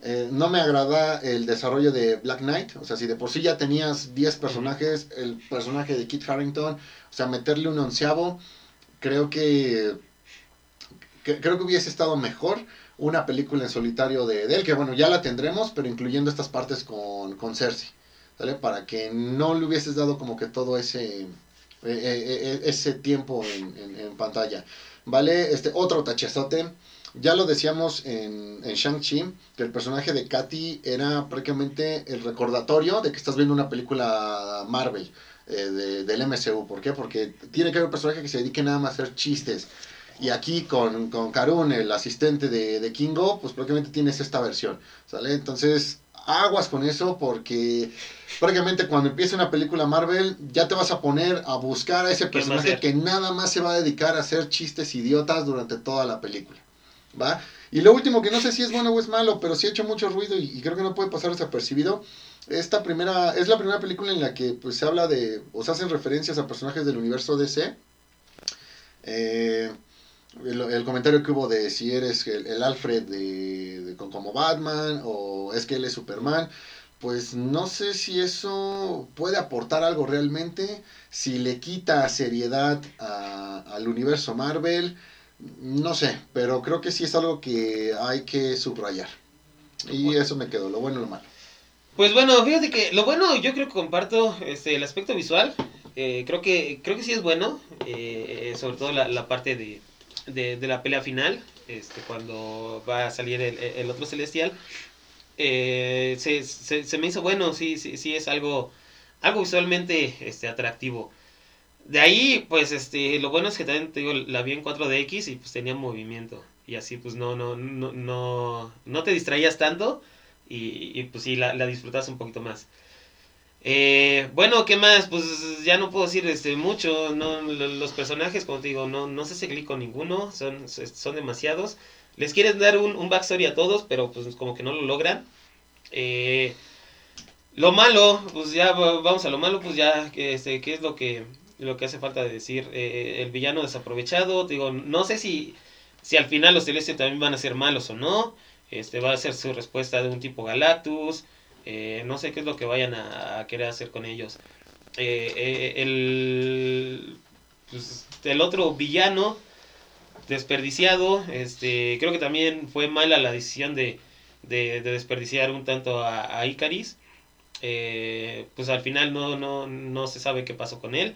Eh, no me agrada el desarrollo de Black Knight, o sea, si de por sí ya tenías 10 personajes, el personaje de Kit Harrington, o sea, meterle un onceavo, creo que, que- creo que hubiese estado mejor una película en solitario de, de él, que bueno, ya la tendremos, pero incluyendo estas partes con, con Cersei, ¿sale? Para que no le hubieses dado como que todo ese, eh, eh, ese tiempo en, en- en pantalla, ¿vale? Este, otro tachezote, ya lo decíamos en, en Shang-Chi, que el personaje de Katy era prácticamente el recordatorio de que estás viendo una película Marvel. eh, de- del MCU, ¿por qué? Porque tiene que haber un personaje que se dedique nada más a hacer chistes, y aquí con, con Karun, el asistente de, de Kingo, pues prácticamente tienes esta versión, ¿sale? Entonces, aguas con eso porque prácticamente cuando empiece una película Marvel, ya te vas a poner a buscar a ese ¿Qué va a personaje que nada más se va a dedicar a hacer chistes idiotas durante toda la película, ¿va? Y lo último, que no sé si es bueno o es malo, pero sí ha hecho mucho ruido y, creo que no puede pasar desapercibido. Esta primera, es la primera película en la que pues se habla de, o se hacen referencias a personajes del universo DC. Eh, el, comentario que hubo de si eres el, Alfred de, de- como Batman o es que él es Superman, pues no sé si eso puede aportar algo realmente, si le quita seriedad al universo Marvel, no sé, pero creo que sí es algo que hay que subrayar. Y eso me quedó, lo bueno y lo malo. Pues bueno, fíjate que lo bueno, yo creo que comparto este, el aspecto visual. eh, creo que creo que sí es bueno, eh, sobre todo la, la parte de, de, de la pelea final, este, cuando va a salir el, el otro celestial. eh, se, se, se me hizo bueno, sí, sí, sí es algo, algo visualmente este, atractivo. De ahí, pues, este, lo bueno es que también te digo, la vi en 4DX y pues tenía movimiento. Y así pues no, no, no, no, no te distraías tanto y, pues sí, la, la disfrutas un poquito más. Eh, bueno, ¿qué más? Pues ya no puedo decir este, mucho, no, lo- los personajes, como te digo, no, no se hace clic con ninguno, son, son demasiados. Les quieren dar un, un backstory a todos, pero pues como que no lo logran. Eh, Lo malo, pues ya va- vamos a lo malo, pues ya, que este, ¿qué es lo que, lo que hace falta decir? Eh, el villano desaprovechado, digo, no sé si, si al final los celestios también van a ser malos o no, este, va a ser su respuesta de un tipo Galactus, eh, no sé qué es lo que vayan a, querer hacer con ellos. Eh, eh, el, pues, el otro villano desperdiciado, este, creo que también fue mala la decisión de, de, de desperdiciar un tanto a, Icaris. Eh, pues al final no, no, no se sabe qué pasó con él.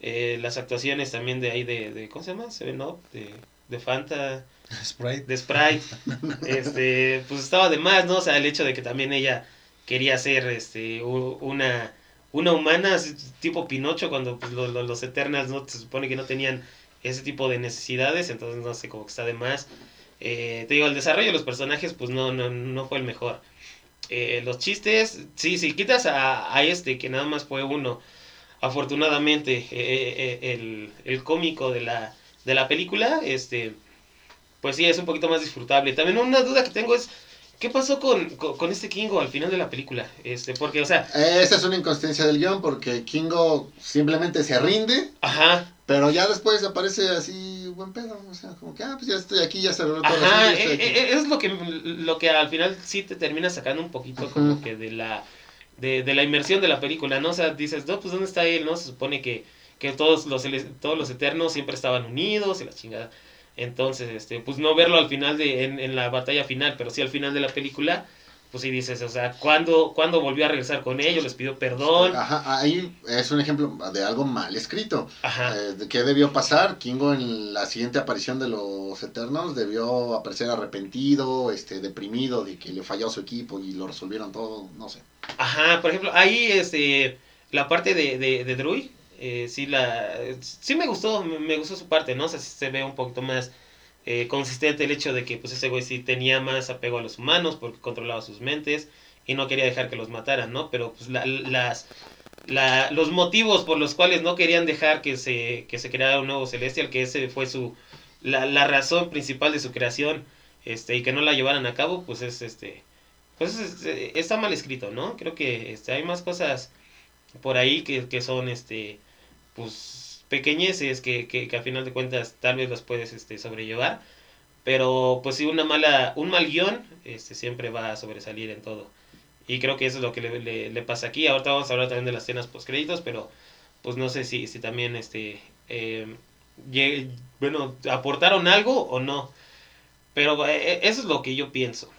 Eh, las actuaciones también de ahí de, de ¿cómo se llama? Seven Up, de, de Fanta, Sprite. de Sprite, este, pues estaba de más, ¿no? O sea, el hecho de que también ella quería ser este, una, una humana tipo Pinocho cuando pues, lo- lo- los Eternals no se supone que no tenían ese tipo de necesidades, entonces no sé, como que está de más. Eh, te digo, el desarrollo de los personajes pues no, no, no fue el mejor. Eh, los chistes, sí, si quitas a, a este, que nada más fue uno, afortunadamente, eh, eh, el, el cómico de la, de la película, este, pues sí, es un poquito más disfrutable. También una duda que tengo es, ¿qué pasó con, con, con este Kingo al final de la película? Este, porque, o sea, Esa es una inconsistencia del guion porque Kingo simplemente se rinde, ajá, pero ya después aparece así buen pedo. O sea, como que, ah, pues ya estoy aquí, ya se todo Ajá, eh, eh, es lo que, lo que al final sí te termina sacando un poquito como que de la, de, de la inmersión de la película, ¿no? O sea, dices, no, pues ¿dónde está él, no? Se supone que, que todos, los, todos los eternos siempre estaban unidos y la chingada. Entonces, este, pues no verlo al final de, en, en la batalla final, pero sí al final de la película, pues sí dices, o sea, ¿cuándo, cuándo volvió a regresar con ellos? Les pidió perdón. Ajá, ahí es un ejemplo de algo mal escrito. Ajá. Eh, ¿de ¿Qué debió pasar? Kingo en la siguiente aparición de los Eternos debió aparecer arrepentido, este, deprimido de que le falló a su equipo y lo resolvieron todo, no sé. Ajá, por ejemplo, ahí este, la parte de, de, de Druid, eh, sí, la, sí me gustó, me, me gustó su parte, ¿no? O sea, sí se ve un poquito más eh, consistente el hecho de que pues ese güey sí tenía más apego a los humanos porque controlaba sus mentes y no quería dejar que los mataran, ¿no? Pero pues la- las, la- los motivos por los cuales no querían dejar que se, que se creara un nuevo Celestial, que ese fue su, la, la razón principal de su creación, este, y que no la llevaran a cabo, pues es este, pues es- es- está mal escrito, ¿no? Creo que este, hay más cosas por ahí que, que son, este, pues, pequeñeces que, que, a final de cuentas tal vez los puedes este, sobrellevar. Pero, pues sí, una mala, un mal guion este, siempre va a sobresalir en todo. Y creo que eso es lo que le, pasa aquí. Ahorita vamos a hablar también de las escenas postcréditos, pero pues no sé si, si también, este, eh, lle- bueno, aportaron algo o no. Pero eh, eso es lo que yo pienso.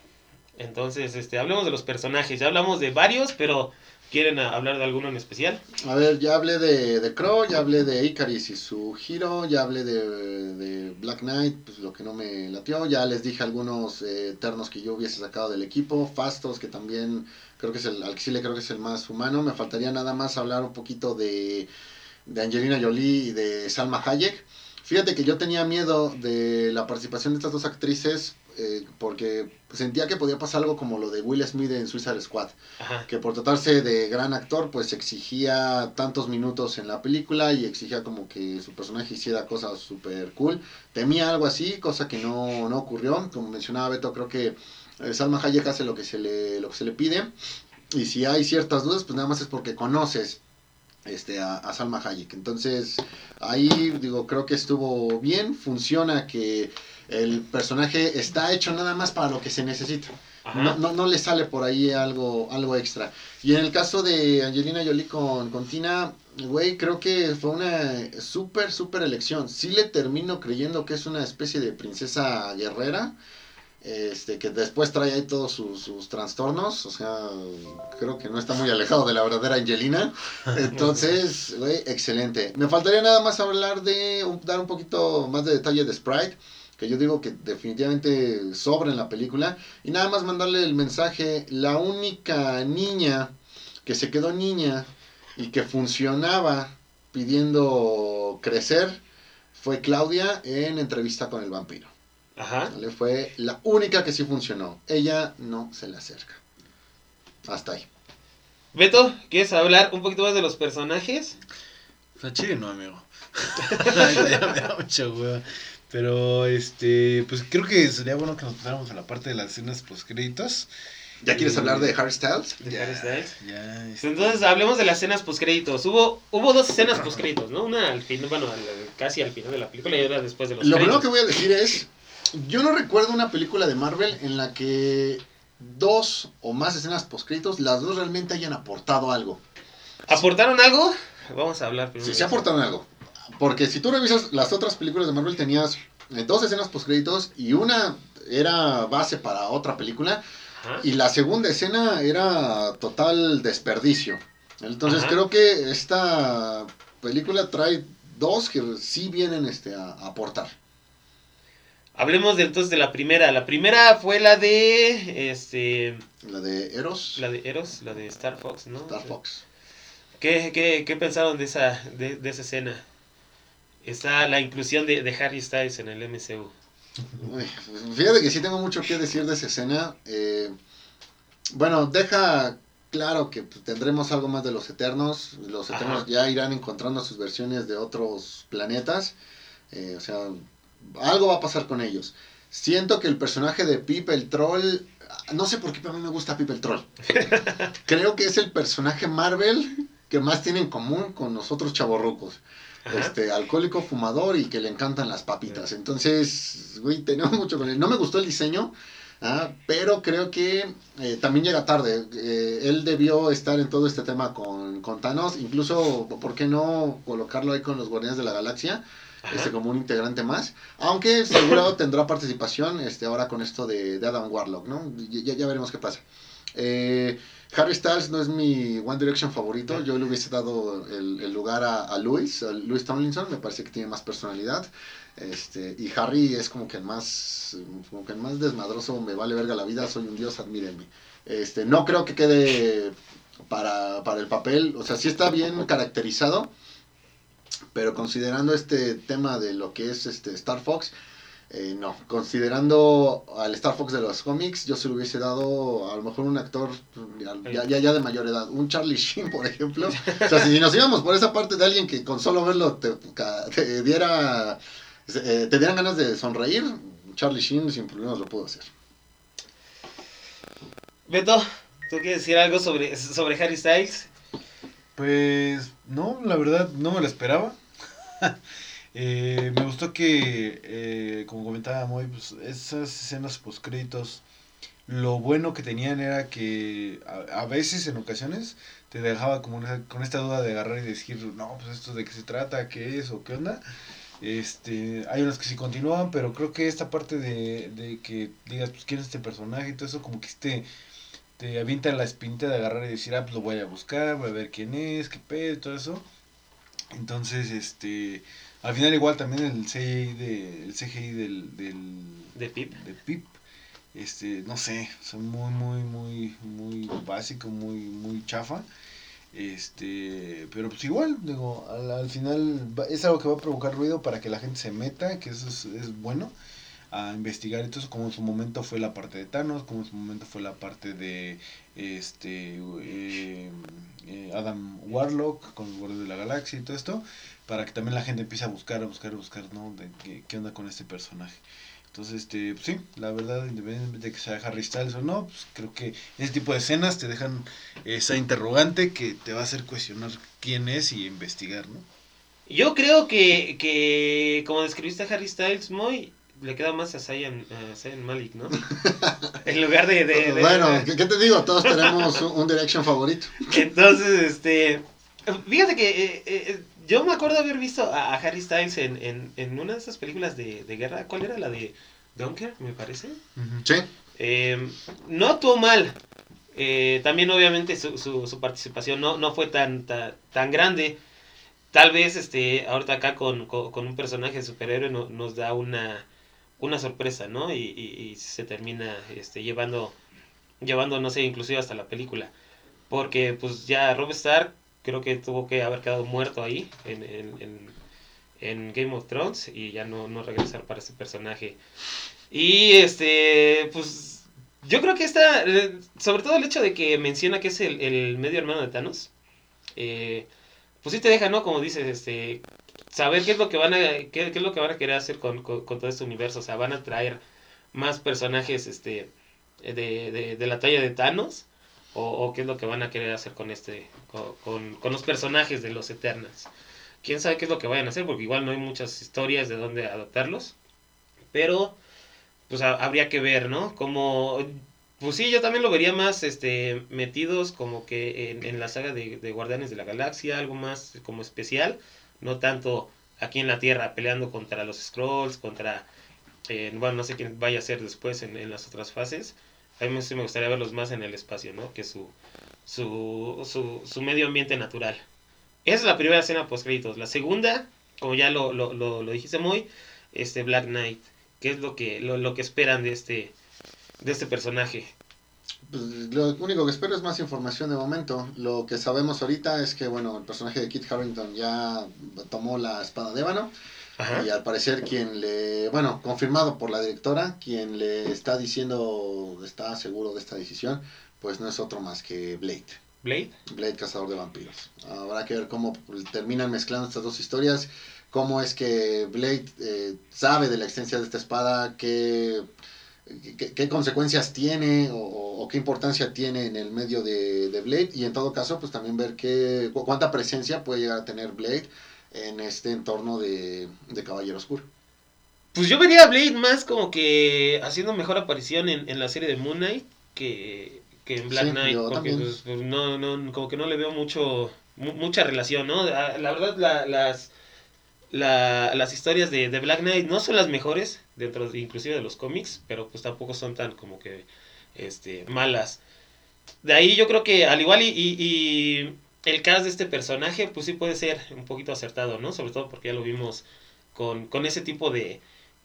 Entonces, este, hablemos de los personajes. Ya hablamos de varios, pero ¿quieren hablar de alguno en especial? A ver, ya hablé de, de Crow, ya hablé de Icaris y su giro, ya hablé de, Black Knight, pues lo que no me latió, ya les dije algunos eh, eternos que yo hubiese sacado del equipo, Fastos, que también creo que es el, al que sí le creo que es el más humano, me faltaría nada más hablar un poquito de, de Angelina Jolie y de Salma Hayek. Fíjate que yo tenía miedo de la participación de estas dos actrices eh, porque sentía que podía pasar algo como lo de Will Smith en Suicide Squad Ajá. que por tratarse de gran actor, pues exigía tantos minutos en la película y exigía como que su personaje hiciera cosas súper cool. Temía algo así, cosa que no, no ocurrió. Como mencionaba Beto, creo que eh, Salma Hayek hace lo que se le, lo que se le pide. Y si hay ciertas dudas, pues nada más es porque conoces este, a, a Salma Hayek. Entonces, ahí digo, creo que estuvo bien, funciona que el personaje está hecho nada más para lo que se necesita. No, no, no le sale por ahí algo, algo extra. Y en el caso de Angelina Jolie con, con Tina, güey, creo que fue una súper, súper elección. Sí le termino creyendo que es una especie de princesa guerrera. Este, que después trae ahí todos sus, sus trastornos. O sea, creo que no está muy alejado de la verdadera Angelina. Entonces, güey, excelente. Me faltaría nada más hablar de, dar un poquito más de detalle de Sprite. Que yo digo que definitivamente sobra en la película. Y nada más mandarle el mensaje, la única niña que se quedó niña y que funcionaba pidiendo crecer fue Claudia en entrevista con el vampiro. Ajá. Fue la única que sí funcionó. Ella no se le acerca. Hasta ahí. Beto, ¿quieres hablar un poquito más de los personajes? Está chido, no, amigo. ya me da mucha hueva. Pero, este, pues creo que sería bueno que nos pasáramos a la parte de las escenas postcréditos. ¿Ya quieres hablar de Harry Styles? de Harry Styles. Ya, este, Entonces hablemos de las escenas postcréditos. Hubo, hubo dos escenas postcréditos, ¿no? Una al final, bueno, al- casi al final de la película y otra después de los Lo primero que voy a decir es, yo no recuerdo una película de Marvel en la que dos o más escenas poscritos, las dos realmente hayan aportado algo. ¿Aportaron algo? Vamos a hablar primero. Sí, se aportaron algo. Porque si tú revisas las otras películas de Marvel, tenías eh, dos escenas postcréditos y una era base para otra película Ajá. y la segunda escena era total desperdicio. Entonces Ajá. creo que esta película trae dos que sí vienen este, a, a aportar. Hablemos de, entonces de la primera. La primera fue la de. Este. La de Eros, La de Eros, la de Star Fox, ¿no? Star Fox. ¿Qué, qué, qué pensaron de esa, de, de esa escena? Está la inclusión de, de Harry Styles en el MCU. Fíjate que sí tengo mucho que decir de esa escena. Eh, bueno, deja claro que tendremos algo más de los Eternos. Los Ajá. Eternos ya irán encontrando sus versiones de otros planetas. Eh, o sea, algo va a pasar con ellos. Siento que el personaje de Pip el Troll... No sé por qué, pero a mí me gusta Pip el Troll. Creo que es el personaje Marvel que más tiene en común con nosotros chavorrucos Ajá. este, alcohólico, fumador y que le encantan las papitas. Entonces, güey, tenemos mucho con él. No me gustó el diseño, ah, pero creo que eh, también llega tarde. Eh, él debió estar en todo este tema con, con Thanos, incluso, ¿por qué no colocarlo ahí con los Guardianes de la Galaxia? Ajá. Este, como un integrante más, aunque seguro tendrá participación este, ahora con esto de, de Adam Warlock, ¿no? Ya, ya veremos qué pasa. Eh, Harry Styles no es mi One Direction favorito. Yo le hubiese dado el, lugar a, a Louis, a Louis Tomlinson. Me parece que tiene más personalidad. Este, y Harry es como que el más, como que el más desmadroso. Me vale verga la vida. Soy un dios, admírenme. Este, no creo que quede para, para el papel. O sea, sí está bien caracterizado. Pero considerando este tema de lo que es este Star Fox, eh, no, considerando al Star Fox de los cómics, yo se lo hubiese dado a lo mejor un actor ya, ya, ya de mayor edad, un Charlie Sheen, por ejemplo. O sea, si nos íbamos por esa parte de alguien que con solo verlo te, te diera eh, te dieran ganas de sonreír, Charlie Sheen sin problemas lo pudo hacer. Beto, ¿tú quieres decir algo sobre, sobre Harry Styles? Pues no, la verdad no me lo esperaba. Eh, me gustó que, eh, como comentaba Moy, pues, esas escenas post créditos, lo bueno que tenían era que a, veces, en ocasiones, te dejaba como con esta duda de agarrar y decir, no, pues esto de qué se trata, qué es o qué onda. Este, hay unas que sí continúan, pero creo que esta parte de, de que digas, pues quién es este personaje y todo eso, como que este te avienta la espinita de agarrar y decir, ah, pues lo voy a buscar, voy a ver quién es, qué pedo todo eso. Entonces, este, al final igual también el CGI, de, el CGI del, del, De Pip. de Pip, este, no sé, son muy, muy, muy, muy básico, muy, muy chafa. Este, pero pues igual, digo, al, al final va- es algo que va a provocar ruido para que la gente se meta, que eso es, es bueno, a investigar entonces como en su momento fue la parte de Thanos, como en su momento fue la parte de este eh, eh, Adam Warlock con los Guardianes de la Galaxia y todo esto, para que también la gente empiece a buscar, a buscar, a buscar, ¿no? De qué, qué onda con este personaje. Entonces, este, pues sí, la verdad, independientemente de que sea Harry Styles o no, pues creo que ese tipo de escenas te dejan esa interrogante que te va a hacer cuestionar quién es y investigar, ¿no? Yo creo que, que como describiste a Harry Styles, muy le queda más a Zayn, a Zayn Malik, ¿no? en lugar de... de- de- bueno, ¿qué, qué te digo? Todos tenemos un, Direction favorito. Entonces, este... Fíjate que eh, eh, yo me acuerdo haber visto a, a Harry Styles en, en, en una de esas películas de, de guerra. ¿Cuál era? La de Dunkirk, me parece. Sí. Eh, no actuó mal. Eh, también obviamente su, su, su participación no, no fue tan, tan, tan grande. Tal vez este ahorita acá con, con, con un personaje de superhéroe no- nos da una, una sorpresa, ¿no? Y, y- se termina este, llevando, llevando, no sé, inclusive hasta la película. Porque pues ya Rob Stark creo que tuvo que haber quedado muerto ahí en, en, en- en Game of Thrones y ya no, no regresar para ese personaje. Y este, pues yo creo que está, eh, sobre todo el hecho de que menciona que es el, el medio hermano de Thanos, eh, pues sí te deja, ¿no? Como dices, este, saber qué es lo que van a, qué, qué es lo que van a querer hacer con, con, todo este universo, o sea, van a traer más personajes, este, de, de, de la talla de Thanos o, qué es lo que van a querer hacer con este con, con, los personajes de los Eternals. Quién sabe qué es lo que vayan a hacer porque igual no hay muchas historias de dónde adaptarlos, pero pues habría que ver, ¿no? Como pues sí, yo también lo vería más este metidos como que en, en la saga de, de Guardianes de la Galaxia, algo más como especial, no tanto aquí en la Tierra peleando contra los Scrolls, contra, eh, bueno, no sé quién vaya a ser después en, las otras fases. A mí sí me gustaría verlos más en el espacio, ¿no? Que su, su, su, su medio ambiente natural. Esa es la primera escena post créditos. La segunda, como ya lo, lo, lo, lo, dijiste muy, este Black Knight. ¿Qué es lo que, lo, lo que esperan de este, de este personaje? Pues, lo único que espero es más información de momento. Lo que sabemos ahorita es que, bueno, el personaje de Kit Harington ya tomó la espada de ébano. Ajá. Y al parecer quien le, bueno, confirmado por la directora, quien le está diciendo, está seguro de esta decisión, pues no es otro más que Blade. Blade. Blade, cazador de vampiros. Habrá que ver cómo terminan mezclando estas dos historias, cómo es que Blade eh, sabe de la existencia de esta espada, qué qué, qué, consecuencias tiene o, o, qué importancia tiene en el medio de, de, Blade y en todo caso pues también ver qué, cuánta presencia puede llegar a tener Blade en este entorno de, de Caballero Oscuro. Pues yo vería a Blade más como que haciendo mejor aparición en, en la serie de Moon Knight que, que en Black sí, Knight, porque pues, pues, no, no, como que no le veo mucho mucha relación, ¿no? La, la verdad la, las la, las historias de, de, Black Knight no son las mejores dentro de, inclusive de los cómics, pero pues tampoco son tan como que este malas. De ahí yo creo que al igual y, y, el cast de este personaje pues sí puede ser un poquito acertado, ¿no? Sobre todo porque ya lo vimos con, con ese tipo de,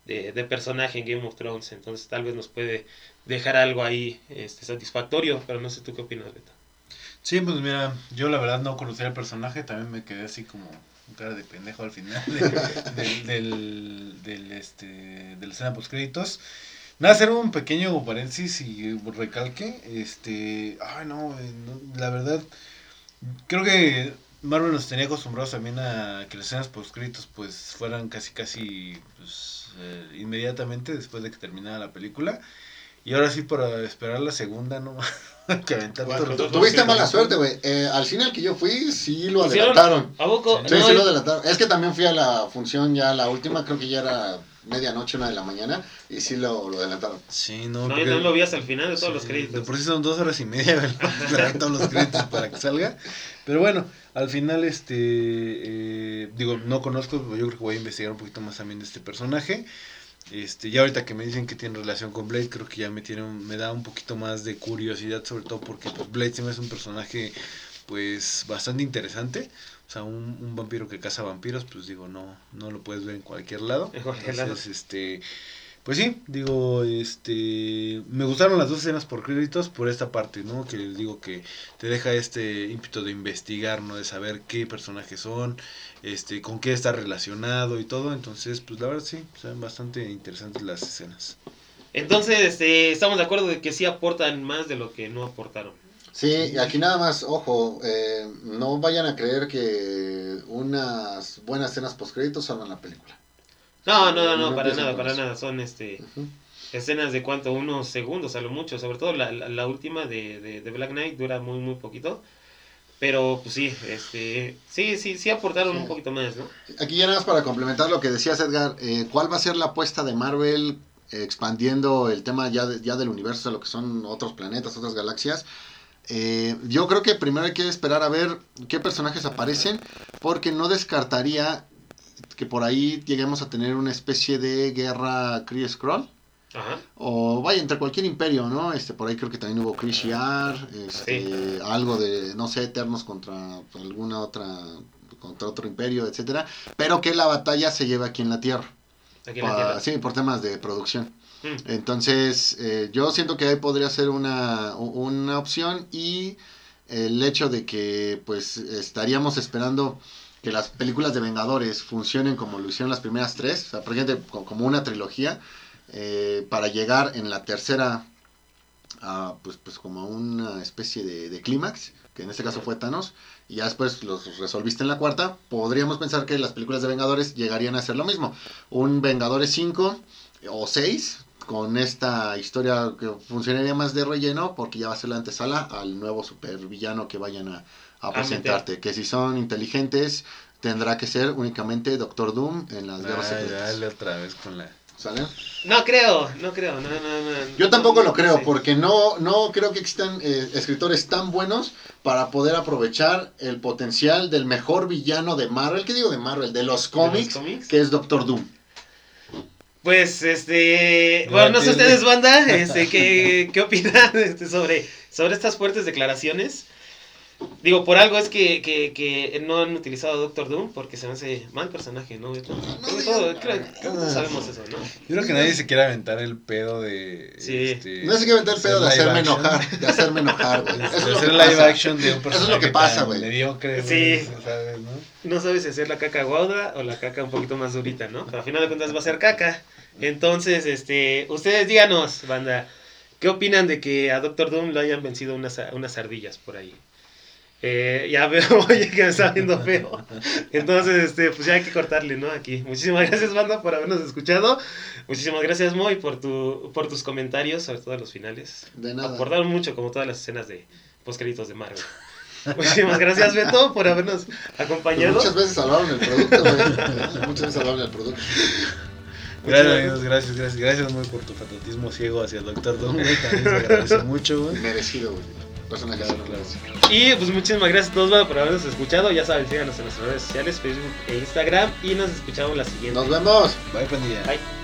de, de, personaje en Game of Thrones, entonces tal vez nos puede dejar algo ahí este, satisfactorio, pero no sé tú qué opinas, Beto. Sí, pues mira, yo la verdad no conocía el personaje, también me quedé así como cara de pendejo al final de, de, del, del, este, de la escena post créditos. Nada, hacer un pequeño paréntesis y recalque. Este, ay, no, no, la verdad, creo que Marvel nos tenía acostumbrados también a que las escenas post créditos pues fueran casi, casi, pues, eh, inmediatamente después de que terminara la película. Y ahora sí, para esperar la segunda, no que aventar bueno, todo Tuviste mala suerte, güey. Eh, al cine al que yo fui, sí lo adelantaron. ¿A poco? Sí, no, sí lo adelantaron. Es que también fui a la función ya, la última, creo que ya era medianoche, una de la mañana, y sí lo, lo adelantaron. Sí, no. No, porque... no lo vi hasta el final de todos sí, los créditos. De por sí son dos horas y media, ¿verdad? todos los créditos para que salga. Pero bueno, al final, este. Eh, digo, no conozco, yo creo que voy a investigar un poquito más también de este personaje. Este, ya ahorita que me dicen que tiene relación con Blade, creo que ya me tiene me da un poquito más de curiosidad, sobre todo porque pues, Blade se me un personaje pues bastante interesante. O sea, un, un, vampiro que caza vampiros, pues digo, no, no lo puedes ver en cualquier lado. En cualquier Entonces, lado. este, pues sí, digo, este, me gustaron las dos escenas por créditos por esta parte, ¿no? Que digo que te deja este ímpetu de investigar, ¿no? De saber qué personajes son, este, con qué está relacionado y todo. Entonces, pues la verdad sí, son bastante interesantes las escenas. Entonces, este, estamos de acuerdo de que sí aportan más de lo que no aportaron. Sí, aquí nada más, ojo, eh, no vayan a creer que unas buenas escenas post créditos salvan la película. No, no, no, no, para nada, para nada. Son este uh -huh. escenas de cuánto, unos segundos a lo mucho. Sobre todo la, la, la última de, de, de, Black Knight dura muy, muy poquito. Pero pues sí, este, sí, sí, sí aportaron sí. un poquito más, ¿no? Aquí ya nada más para complementar lo que decías Edgar, eh, ¿cuál va a ser la apuesta de Marvel expandiendo el tema ya, de, ya del universo a lo que son otros planetas, otras galaxias? Eh, yo creo que primero hay que esperar a ver qué personajes aparecen, porque no descartaría que por ahí lleguemos a tener una especie de guerra Kree Skrull. Ajá. O vaya, entre cualquier imperio, ¿no? Este, por ahí creo que también hubo Kree Shi'ar, este, sí. algo de, no sé, Eternos contra alguna otra, contra otro imperio, etcétera. Pero que la batalla se lleve aquí en la Tierra. Aquí en la Tierra. Sí, por temas de producción. Mm. Entonces, eh, yo siento que ahí podría ser una, una opción y el hecho de que pues estaríamos esperando que las películas de Vengadores funcionen como lo hicieron las primeras tres, o sea, ejemplo, como una trilogía, eh, para llegar en la tercera a, pues, pues como una especie de, de clímax, que en este caso fue Thanos, y ya después los resolviste en la cuarta, podríamos pensar que las películas de Vengadores llegarían a ser lo mismo. Un Vengadores 5 o 6, con esta historia que funcionaría más de relleno porque ya va a ser la antesala al nuevo supervillano que vayan a, a presentarte. Que si son inteligentes, tendrá que ser únicamente Doctor Doom en las guerras Ay, secretas. dale otra vez con la. ¿Sale? No creo, no creo, no, no, no. Yo tampoco no, lo creo, sí. porque no, no creo que existan eh, escritores tan buenos para poder aprovechar el potencial del mejor villano de Marvel. ¿Qué digo de Marvel? De los cómics, cómics? que es Doctor Doom. Pues, este, bueno, no sé ustedes, banda, este, ¿qué, qué opinan este, sobre, sobre estas fuertes declaraciones? Digo, por algo es que, que, que no han utilizado a Doctor Doom, porque se me hace mal personaje, ¿no? Que todo- creo- todos sabemos eso, ¿no? Yo creo que nadie se quiere aventar el pedo de. Sí. este, No sé qué meter el pedo de hacer hacerme action. enojar, de hacerme enojar, güey. De Eso es lo hacer que live pasa. action de un Eso es personaje lo que pasa, güey. mediocre, Sí. güey, ¿sabes, no? No sabes si hacer la caca guauda o la caca un poquito más durita, ¿no? Pero al final de cuentas va a ser caca. Entonces, este, ustedes díganos, banda, ¿qué opinan de que a Doctor Doom lo hayan vencido unas, unas ardillas por ahí? Eh, ya veo, oye, que me está viendo feo. Entonces, este, pues ya hay que cortarle, ¿no? Aquí. Muchísimas gracias, banda, por habernos escuchado. Muchísimas gracias, Moy, por, tu, por tus comentarios, sobre todo los finales. De nada. Acordaron mucho, como todas las escenas de postcréditos de Marvel. Muchísimas gracias, Beto, por habernos Pero acompañado. muchas veces salvaron el producto, güey. Muchas veces salvaron el producto. Gracias, amigos, gracias, gracias. Gracias muy por tu fanatismo ciego hacia el Doctor Doom, güey. También se agradece mucho, güey. Merecido, güey. Personaje Claro. Y pues muchísimas gracias a todos por habernos escuchado. Ya saben, síganos en nuestras redes sociales, Facebook e Instagram. Y nos escuchamos la siguiente. Nos vemos. Bye, pandilla. Bye.